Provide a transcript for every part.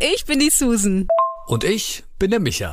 ich bin die Susan. Und ich bin der Micha.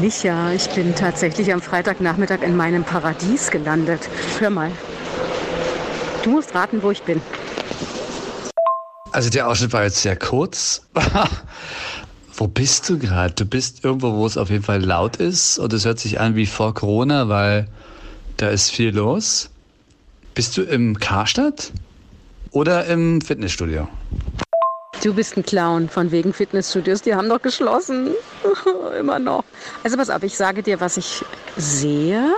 Micha, ich bin tatsächlich am Freitagnachmittag in meinem Paradies gelandet. Hör mal. Du musst raten, wo ich bin. Also der Ausschnitt war jetzt sehr kurz. wo bist du gerade? Du bist irgendwo, wo es auf jeden Fall laut ist und es hört sich an wie vor Corona, weil da ist viel los. Bist du im Karstadt oder im Fitnessstudio? Du bist ein Clown von wegen Fitnessstudios. Die haben doch geschlossen. Immer noch. Also pass auf, ich sage dir, was ich sehe.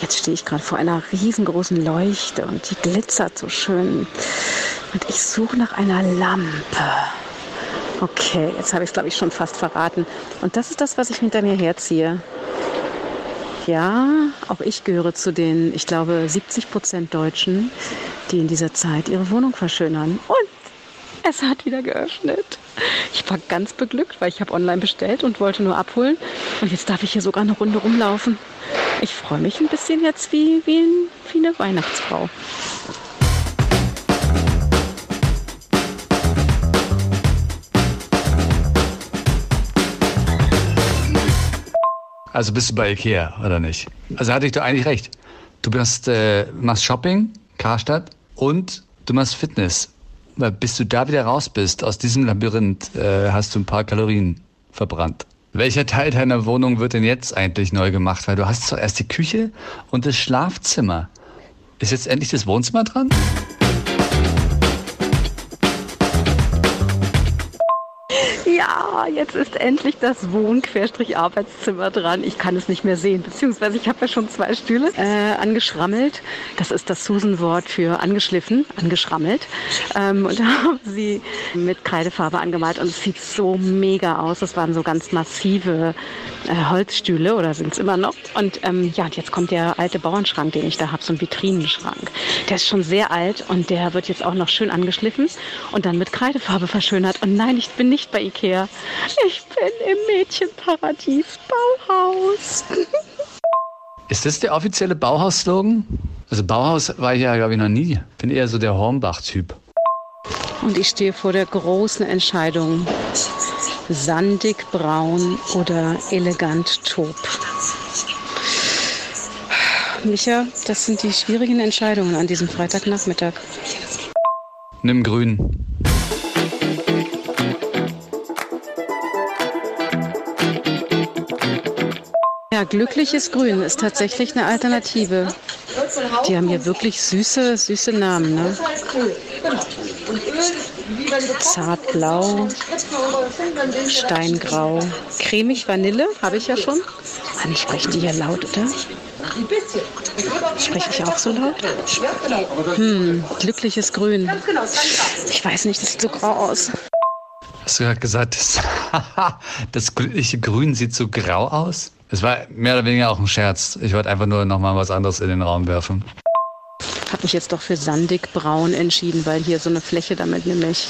Jetzt stehe ich gerade vor einer riesengroßen Leuchte und die glitzert so schön. Und ich suche nach einer Lampe. Okay, jetzt habe ich es, glaube ich, schon fast verraten. Und das ist das, was ich hinter mir herziehe. Ja, auch ich gehöre zu den, ich glaube, 70 Prozent Deutschen, die in dieser Zeit ihre Wohnung verschönern. Und es hat wieder geöffnet. Ich war ganz beglückt, weil ich habe online bestellt und wollte nur abholen. Und jetzt darf ich hier sogar eine Runde rumlaufen. Ich freue mich ein bisschen jetzt wie, wie, wie eine Weihnachtsfrau. Also bist du bei Ikea, oder nicht? Also hatte ich doch eigentlich recht. Du bist, äh, machst Shopping, Karstadt und du machst Fitness. Bis du da wieder raus bist aus diesem Labyrinth, äh, hast du ein paar Kalorien verbrannt. Welcher Teil deiner Wohnung wird denn jetzt eigentlich neu gemacht? Weil du hast zuerst die Küche und das Schlafzimmer. Ist jetzt endlich das Wohnzimmer dran? Ja, jetzt ist endlich das Wohn-Arbeitszimmer dran. Ich kann es nicht mehr sehen, beziehungsweise ich habe ja schon zwei Stühle äh, angeschrammelt. Das ist das Susan-Wort für angeschliffen, angeschrammelt. Ähm, und da haben sie mit Kreidefarbe angemalt und es sieht so mega aus. Das waren so ganz massive äh, Holzstühle oder sind es immer noch. Und ähm, ja, jetzt kommt der alte Bauernschrank, den ich da habe, so ein Vitrinenschrank. Der ist schon sehr alt und der wird jetzt auch noch schön angeschliffen und dann mit Kreidefarbe verschönert. Und nein, ich bin nicht bei Ikea. Ich bin im Mädchenparadies Bauhaus. Ist das der offizielle Bauhaus-Slogan? Also Bauhaus war ich ja, glaube ich, noch nie. Bin eher so der Hornbach-Typ. Und ich stehe vor der großen Entscheidung. Sandig braun oder elegant taub. Micha, das sind die schwierigen Entscheidungen an diesem Freitagnachmittag. Nimm grün. Ja, glückliches Grün ist tatsächlich eine Alternative. Die haben hier wirklich süße, süße Namen. Ne? Zartblau, Steingrau, cremig Vanille, habe ich ja schon. Mann, sprechen die hier laut, oder? Spreche ich auch so laut? Hm, glückliches Grün. Ich weiß nicht, das sieht so grau aus. Hast du gerade gesagt, das, das glückliche Grün sieht so grau aus? Es war mehr oder weniger auch ein Scherz. Ich wollte einfach nur nochmal was anderes in den Raum werfen. Habe mich jetzt doch für sandig braun entschieden, weil hier so eine Fläche damit nämlich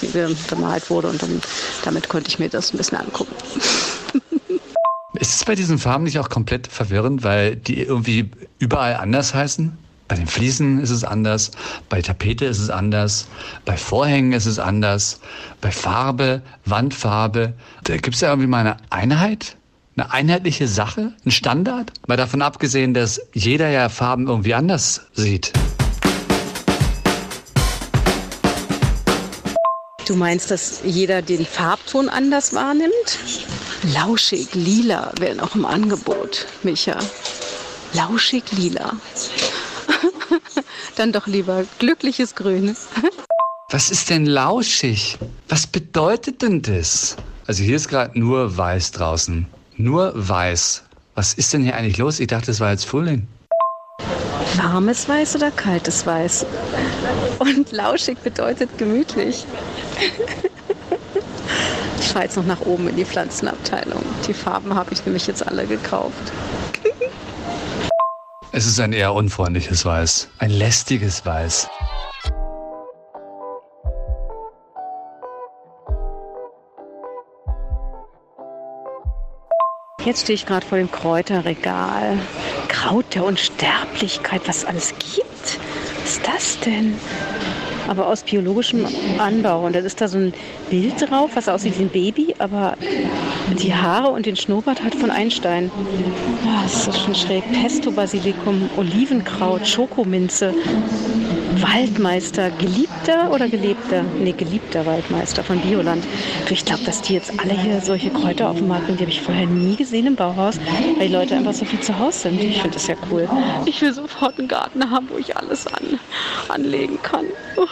bemalt wurde und dann, damit konnte ich mir das ein bisschen angucken. Ist es bei diesen Farben nicht auch komplett verwirrend, weil die irgendwie überall anders heißen? Bei den Fliesen ist es anders, bei Tapete ist es anders, bei Vorhängen ist es anders, bei Farbe, Wandfarbe. Da gibt es ja irgendwie mal eine Einheit? Eine einheitliche Sache, ein Standard? Mal davon abgesehen, dass jeder ja Farben irgendwie anders sieht. Du meinst, dass jeder den Farbton anders wahrnimmt? Lauschig lila wäre noch im Angebot, Micha. Lauschig lila. Dann doch lieber glückliches Grün. Was ist denn lauschig? Was bedeutet denn das? Also hier ist gerade nur weiß draußen. Nur weiß. Was ist denn hier eigentlich los? Ich dachte, es war jetzt Frühling. Warmes Weiß oder kaltes Weiß? Und lauschig bedeutet gemütlich. Ich fahre jetzt noch nach oben in die Pflanzenabteilung. Die Farben habe ich nämlich jetzt alle gekauft. Es ist ein eher unfreundliches Weiß. Ein lästiges Weiß. Jetzt stehe ich gerade vor dem Kräuterregal. Kraut der Unsterblichkeit, was es alles gibt. Was ist das denn? Aber aus biologischem Anbau. Und dann ist da so ein Bild drauf, was aussieht wie ein Baby, aber die Haare und den Schnurrbart hat von Einstein. Ja, das ist schon schräg. Pesto, Basilikum, Olivenkraut, Schokominze, Waldmeister, geliebter oder gelebter? Nee, geliebter Waldmeister von Bioland. Ich glaube, dass die jetzt alle hier solche Kräuter auf dem Markt sind, die habe ich vorher nie gesehen im Bauhaus, weil die Leute einfach so viel zu Hause sind. Ich finde das ja cool. Ich will sofort einen Garten haben, wo ich alles an, anlegen kann.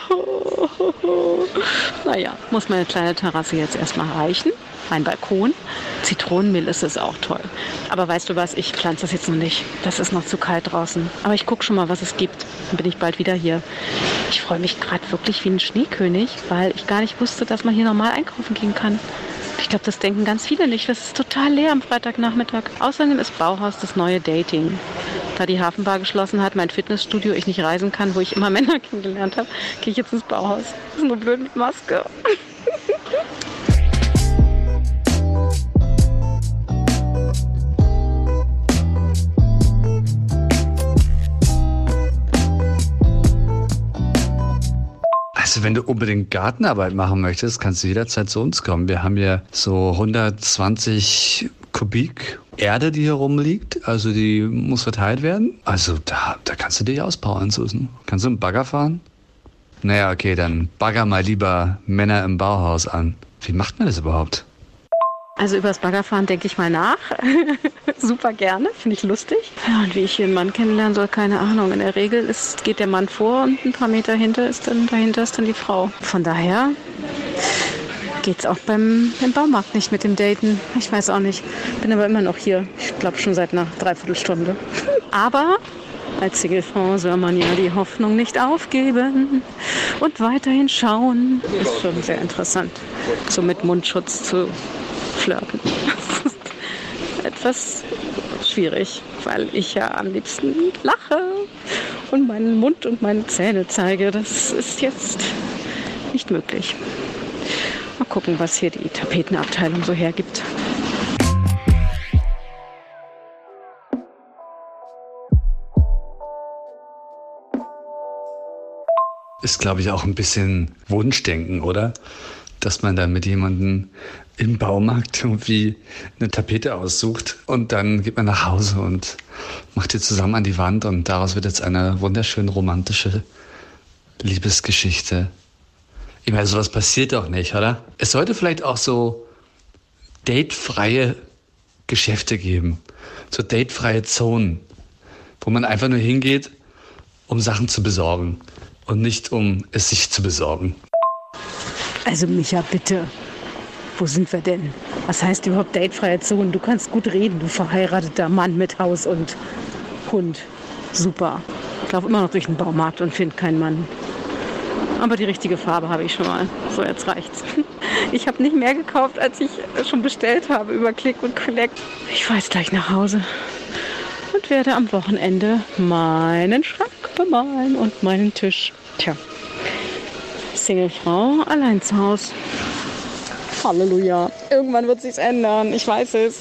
naja, muss meine kleine Terrasse jetzt erstmal reichen. Mein Balkon. Zitronenmehl ist es auch toll. Aber weißt du was, ich pflanze das jetzt noch nicht. Das ist noch zu kalt draußen. Aber ich gucke schon mal, was es gibt. Dann bin ich bald wieder hier. Ich freue mich gerade wirklich wie ein Schneekönig, weil ich gar nicht wusste, dass man hier normal einkaufen gehen kann. Ich glaube, das denken ganz viele nicht. Das ist total leer am Freitagnachmittag. Außerdem ist Bauhaus das neue Dating. Da die Hafenbar geschlossen hat, mein Fitnessstudio, ich nicht reisen kann, wo ich immer Männer kennengelernt habe, gehe ich jetzt ins Bauhaus. Das ist nur blöd mit Maske. Also wenn du unbedingt Gartenarbeit machen möchtest, kannst du jederzeit zu uns kommen. Wir haben hier so 120 Kubik Erde, die hier rumliegt. Also die muss verteilt werden. Also da, da kannst du dich auspowern, Susan. Kannst du einen Bagger fahren? Naja, okay, dann bagger mal lieber Männer im Bauhaus an. Wie macht man das überhaupt? Also übers Baggerfahren denke ich mal nach. Super gerne, finde ich lustig. Ja, und wie ich hier einen Mann kennenlernen soll, keine Ahnung. In der Regel ist, geht der Mann vor und ein paar Meter hinter ist dann, dahinter ist dann die Frau. Von daher geht's auch beim, beim Baumarkt nicht mit dem Daten. Ich weiß auch nicht. Bin aber immer noch hier. Ich glaube schon seit einer Dreiviertelstunde. Aber als Singlefrau soll man ja die Hoffnung nicht aufgeben und weiterhin schauen. Ist schon sehr interessant, so mit Mundschutz zu flirten. Das ist etwas schwierig, weil ich ja am liebsten lache und meinen Mund und meine Zähne zeige. Das ist jetzt nicht möglich. Mal gucken, was hier die Tapetenabteilung so hergibt. Ist, glaube ich, auch ein bisschen Wunschdenken, oder? Dass man da mit jemandem im Baumarkt irgendwie eine Tapete aussucht und dann geht man nach Hause und macht die zusammen an die Wand und daraus wird jetzt eine wunderschön romantische Liebesgeschichte. Ich meine, sowas passiert doch nicht, oder? Es sollte vielleicht auch so datefreie Geschäfte geben, so datefreie Zonen, wo man einfach nur hingeht, um Sachen zu besorgen und nicht um es sich zu besorgen. Also Micha, bitte. Wo sind wir denn? Was heißt überhaupt datefreie Zone? Du kannst gut reden, du verheirateter Mann mit Haus und Hund. Super. Ich laufe immer noch durch den Baumarkt und finde keinen Mann. Aber die richtige Farbe habe ich schon mal. So, jetzt reicht's. Ich habe nicht mehr gekauft, als ich schon bestellt habe über Click und Collect. Ich fahre jetzt gleich nach Hause und werde am Wochenende meinen Schrank bemalen und meinen Tisch. Tja, Singlefrau, allein zu Hause. Halleluja. Irgendwann wird sich's ändern. Ich weiß es.